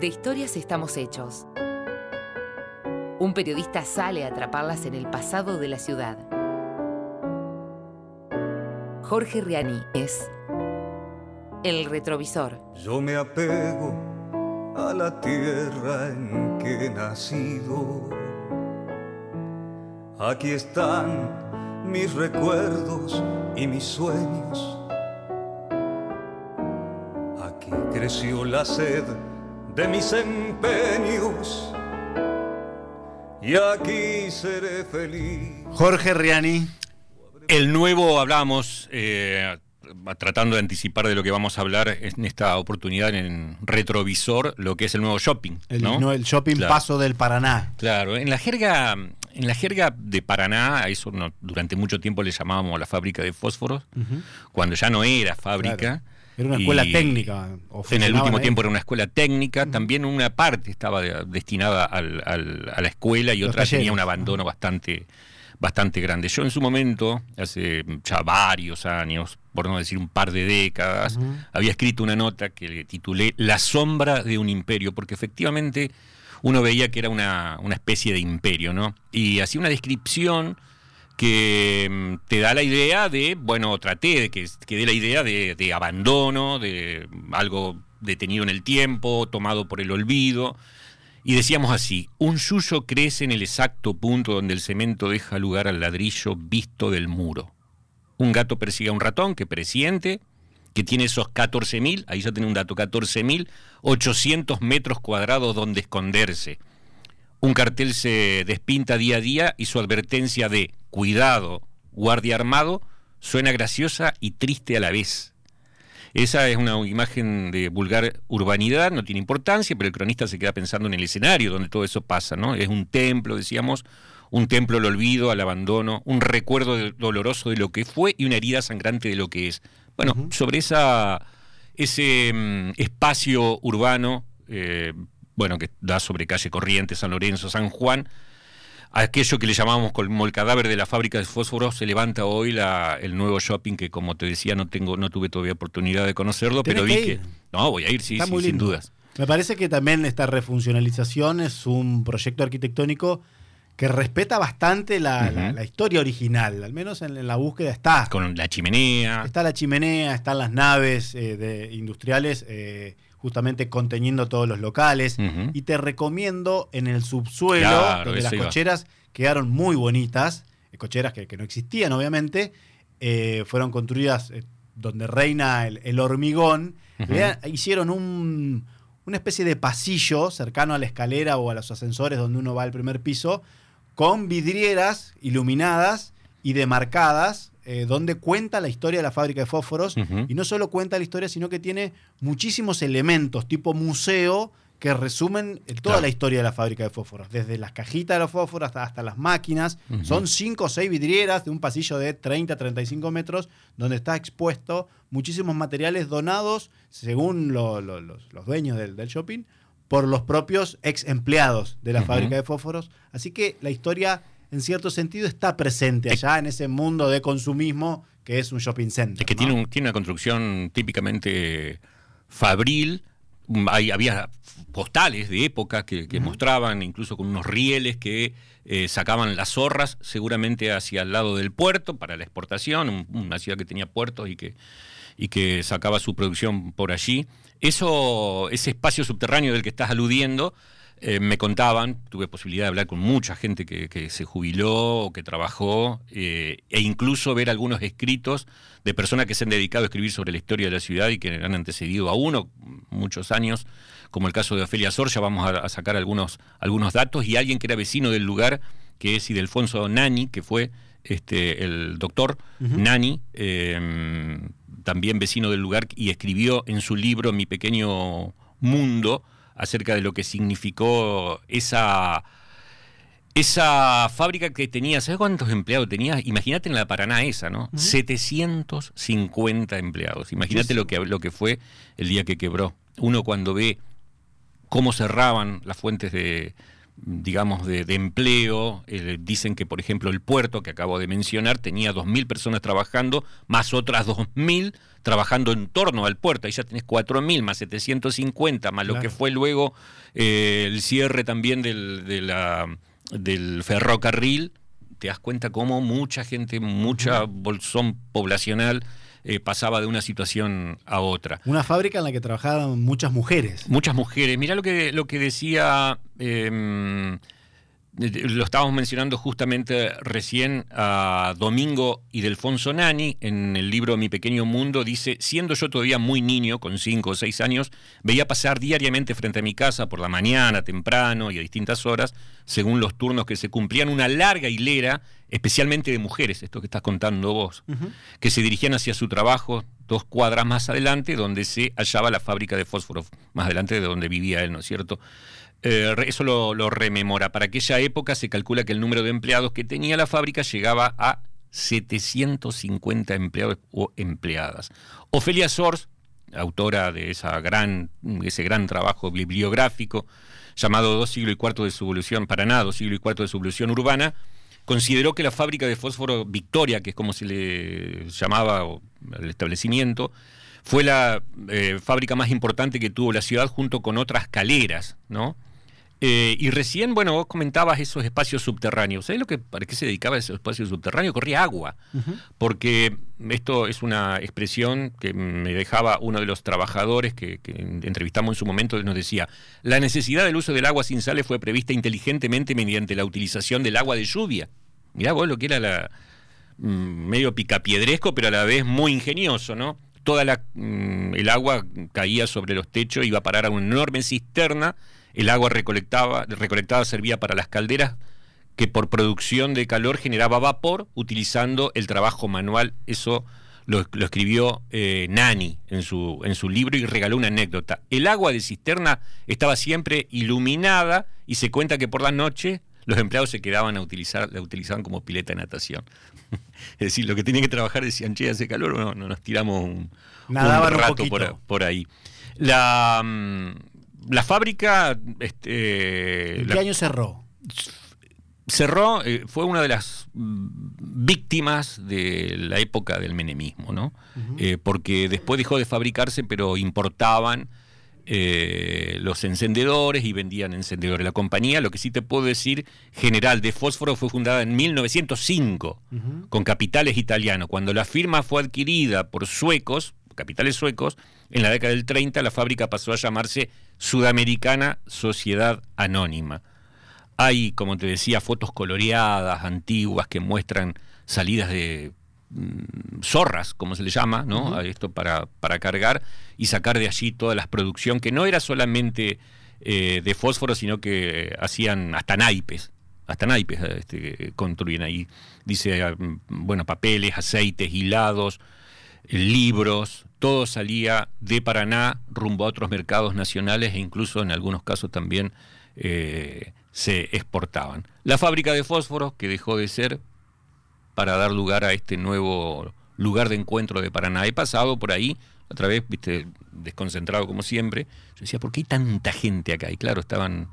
De historias estamos hechos. Un periodista sale a atraparlas en el pasado de la ciudad. Jorge Riani es El Retrovisor. Yo me apego a la tierra en que he nacido. Aquí están mis recuerdos y mis sueños. Aquí creció la sed de mis empeños. Y aquí seré feliz. Jorge Riani. El nuevo, hablamos, eh, tratando de anticipar de lo que vamos a hablar en esta oportunidad en retrovisor, lo que es el nuevo shopping. El, ¿no? no, el shopping Claro. Paso del Paraná. Claro, en la jerga, en la jerga de Paraná, a eso no- durante mucho tiempo le llamábamos la fábrica de fósforos, cuando ya no era fábrica. Claro. Era una escuela técnica. o En el último ahí. tiempo era una escuela técnica, también una parte estaba de- destinada al- al- a la escuela y Los otra tenía un abandono bastante, bastante grande. Yo en su momento, hace ya varios años, por no decir un par de décadas, había escrito una nota que le titulé La sombra de un imperio, porque efectivamente uno veía que era una, una especie de imperio, ¿no? Y hacía una descripción que mm, te da la idea de, bueno, traté de que, que dé la idea de, de abandono, de algo detenido en el tiempo, tomado por el olvido. Y decíamos así, un yuyo crece en el exacto punto donde el cemento deja lugar al ladrillo visto del muro. Un gato persigue a un ratón que presiente, que tiene esos 14.000, ahí ya tiene un dato, 14.800 metros cuadrados donde esconderse. Un cartel se despinta día a día y su advertencia de cuidado, guardia armado, suena graciosa y triste a la vez. Esa es una imagen de vulgar urbanidad, no tiene importancia, pero el cronista se queda pensando en el escenario donde todo eso pasa, ¿no? Es un templo, decíamos, un templo al olvido, al abandono, un recuerdo doloroso de lo que fue y una herida sangrante de lo que es. Bueno, sobre esa, ese mm, espacio urbano, eh, bueno, que da sobre calle Corrientes, San Lorenzo, San Juan, aquello que le llamamos como el cadáver de la fábrica de fósforos, se levanta hoy la, el nuevo shopping que como te decía no tengo, no tuve todavía oportunidad de conocerlo, pero vi que que. No, voy a ir, sí, sí, sin dudas. Me parece que también esta refuncionalización es un proyecto arquitectónico que respeta bastante la, la- Ujú. la historia original, al menos en, en la búsqueda está. Con la chimenea. Está la chimenea, están las naves eh, de industriales eh, justamente conteniendo todos los locales. Y te recomiendo en el subsuelo, Claro, donde las iba. cocheras quedaron muy bonitas, eh, cocheras que, que no existían obviamente, eh, fueron construidas eh, donde reina el, el hormigón. Le hicieron un- una especie de pasillo cercano a la escalera o a los ascensores donde uno va al primer piso, con vidrieras iluminadas y demarcadas, eh, donde cuenta la historia de la fábrica de fósforos. Y no solo cuenta la historia, sino que tiene muchísimos elementos tipo museo que resumen eh, toda Claro. la historia de la fábrica de fósforos, desde las cajitas de los fósforos hasta, hasta las máquinas. Son cinco o seis vidrieras de un pasillo de 30 35 metros, donde está expuesto muchísimos materiales donados, según lo- lo- los, los dueños del, del shopping, por los propios ex empleados de la fábrica de fósforos. Así que la historia, en cierto sentido, está presente allá en ese mundo de consumismo que es un shopping center. Es que ¿no? tiene, un- tiene una construcción típicamente fabril. Mm, Hay, había postales de época que, que mostraban, incluso con unos rieles que eh, sacaban las zorras, seguramente hacia el lado del puerto para la exportación, un- una ciudad que tenía puertos y que, y que sacaba su producción por allí. Eso, ese espacio subterráneo del que estás aludiendo, eh, me contaban, tuve posibilidad de hablar con mucha gente que, que se jubiló o que trabajó, eh, e incluso ver algunos escritos de personas que se han dedicado a escribir sobre la historia de la ciudad y que han antecedido a uno muchos años, como el caso de Ofelia Sor, ya vamos a, a sacar algunos, algunos datos, y alguien que era vecino del lugar, que es Idelfonso Nani, que fue este, el doctor Nani, eh, también vecino del lugar, y escribió en su libro Mi pequeño mundo acerca de lo que significó esa, esa fábrica que tenía, ¿sabes cuántos empleados tenía? Imagínate en la Paraná esa, ¿no? 750 empleados. Imagínate lo que, lo que fue el día que quebró. Uno cuando ve cómo cerraban las fuentes de, digamos, de, empleo. Eh, dicen que, por ejemplo, el puerto que acabo de mencionar tenía 2.000 personas trabajando, más otras 2.000 trabajando en torno al puerto. Ahí ya tenés 4.000 más 750, más lo que fue luego eh, el cierre también del, de la, del ferrocarril. Te das cuenta cómo mucha gente, mucha bolsón poblacional eh, pasaba de una situación a otra. Una fábrica en la que trabajaban muchas mujeres. Muchas mujeres. Mirá lo que, lo que decía, em, lo estábamos mencionando justamente recién a Domingo y Delfonso Nani, en el libro Mi Pequeño Mundo, dice, siendo yo todavía muy niño, con cinco o seis años, veía pasar diariamente frente a mi casa por la mañana, temprano y a distintas horas, según los turnos que se cumplían, una larga hilera especialmente de mujeres, esto que estás contando vos, que se dirigían hacia su trabajo dos cuadras más adelante, donde se hallaba la fábrica de fósforo, más adelante de donde vivía él, ¿no es cierto? Eh, eso lo, rememora. Para aquella época se calcula que el número de empleados que tenía la fábrica llegaba a 750 empleados o empleadas. Ofelia Sors, autora de esa gran, ese gran trabajo bibliográfico llamado Dos siglos y cuarto de su evolución, para nada, Dos siglos y cuarto de su evolución urbana, consideró que la fábrica de fósforo Victoria, que es como se le llamaba el establecimiento, fue la eh, fábrica más importante que tuvo la ciudad junto con otras caleras, ¿no? Eh, y recién, bueno, vos comentabas esos espacios subterráneos. ¿Sabés lo que, para qué se dedicaba a esos espacios subterráneos? Corría agua. Porque esto es una expresión que me dejaba uno de los trabajadores que, que, entrevistamos en su momento, nos decía, la necesidad del uso del agua sin sales fue prevista inteligentemente mediante la utilización del agua de lluvia. Mirá vos lo que era la mm, medio picapiedresco, pero a la vez muy ingenioso, ¿no? Toda la, mm, el agua caía sobre los techos, iba a parar a una enorme cisterna el agua recolectada, recolectada servía para las calderas que por producción de calor generaba vapor utilizando el trabajo manual. Eso lo, escribió eh, Nani en su, en su libro y regaló una anécdota. El agua de cisterna estaba siempre iluminada y se cuenta que por la noche los empleados se quedaban a utilizar, la utilizaban como pileta de natación. es decir, lo que tenían que trabajar decían, che, hace calor, no, no nos tiramos un, rato por, por, ahí. La, mm, la fábrica... Este, ¿En qué año cerró? Cerró, eh, fue una de las mm, víctimas de la época del menemismo, ¿no? Eh, porque después dejó de fabricarse, pero importaban eh, los encendedores y vendían encendedores. La compañía, lo que sí te puedo decir, General de Fósforo fue fundada en 1905 con capitales italianos. Cuando la firma fue adquirida por suecos, capitales suecos, en la década del 30 la fábrica pasó a llamarse Sudamericana Sociedad Anónima. Hay, como te decía, fotos coloreadas, antiguas, que muestran salidas de mm, zorras, como se le llama, ¿no? A esto para, para cargar y sacar de allí toda la producción, que no era solamente eh, de fósforo, sino que hacían hasta naipes, hasta naipes este, construyen ahí. Dice, mm, bueno, papeles, aceites, hilados, libros, todo salía de Paraná rumbo a otros mercados nacionales e incluso en algunos casos también eh, se exportaban. La fábrica de fósforos, que dejó de ser para dar lugar a este nuevo lugar de encuentro de Paraná. He pasado por ahí, otra vez, viste, desconcentrado como siempre. Yo decía, ¿por qué hay tanta gente acá? Y claro, estaban,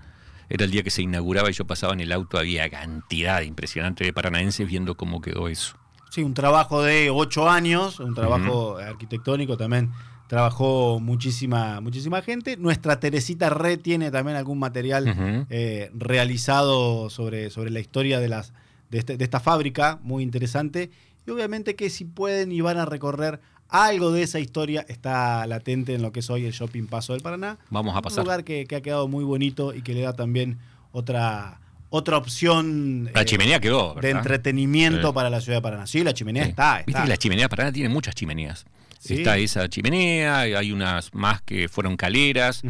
era el día que se inauguraba y yo pasaba en el auto, había cantidad impresionante de paranaenses viendo cómo quedó eso. Sí, un trabajo de ocho años, un trabajo arquitectónico también. Trabajó muchísima, muchísima gente. Nuestra Teresita Re tiene también algún material eh, realizado sobre, sobre la historia de, las, este, de, esta fábrica, muy interesante. Y obviamente que si pueden y van a recorrer algo de esa historia, está latente en lo que es hoy el Shopping Paso del Paraná. Vamos a pasar. Un lugar que, que ha quedado muy bonito y que le da también otra otra opción la chimenea quedó, de entretenimiento para la ciudad de Paraná. Sí, la chimenea está, Viste que la chimenea de Paraná tiene muchas chimeneas. Está esa chimenea, hay unas más que fueron caleras,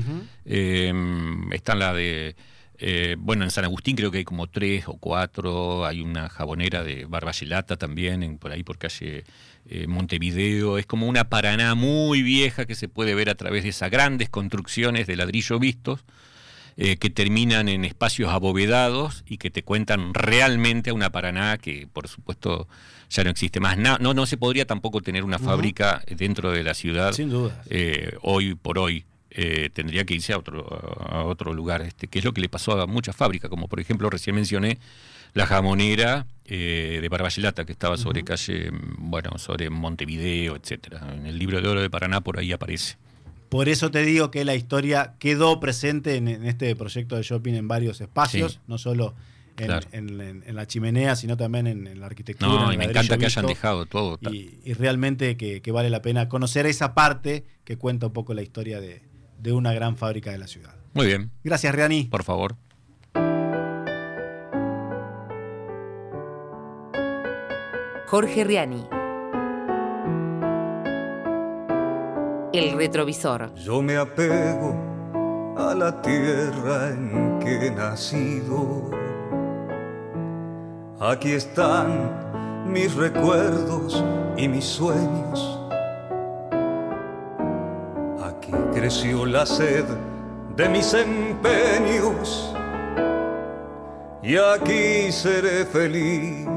em, están la de, eh, bueno, en San Agustín creo que hay como tres o cuatro, hay una jabonera de Barbayelata también, por ahí por calle eh, Montevideo, es como una Paraná muy vieja que se puede ver a través de esas grandes construcciones de ladrillo vistos, eh, que terminan en espacios abovedados y que te cuentan realmente a una Paraná que por supuesto ya no existe más. No, no, se podría tampoco tener una fábrica dentro de la ciudad Sin duda. Eh, hoy por hoy. eh, tendría que irse a otro, a otro lugar, este, que es lo que le pasó a muchas fábricas, como por ejemplo recién mencioné la jamonera eh, de Barballelata, que estaba sobre calle, bueno, sobre Montevideo, etcétera. En el libro de oro de Paraná por ahí aparece. Por eso te digo que la historia quedó presente en, en este proyecto de shopping en varios espacios, Sí. no solo en, Claro. en- en- en la chimenea, sino también en, en la arquitectura. No, en y me encanta que hayan dejado todo. Y, y realmente que, que vale la pena conocer esa parte que cuenta un poco la historia de, de una gran fábrica de la ciudad. Muy bien, Gracias, Riani. por favor. Jorge Riani. El retrovisor. Yo me apego a la tierra en que he nacido. Aquí están mis recuerdos y mis sueños. Aquí creció la sed de mis empeños. Y aquí seré feliz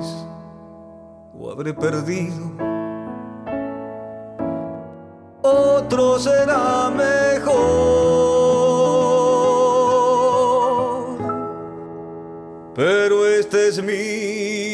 o habré perdido otro será mejor. Pero este es mi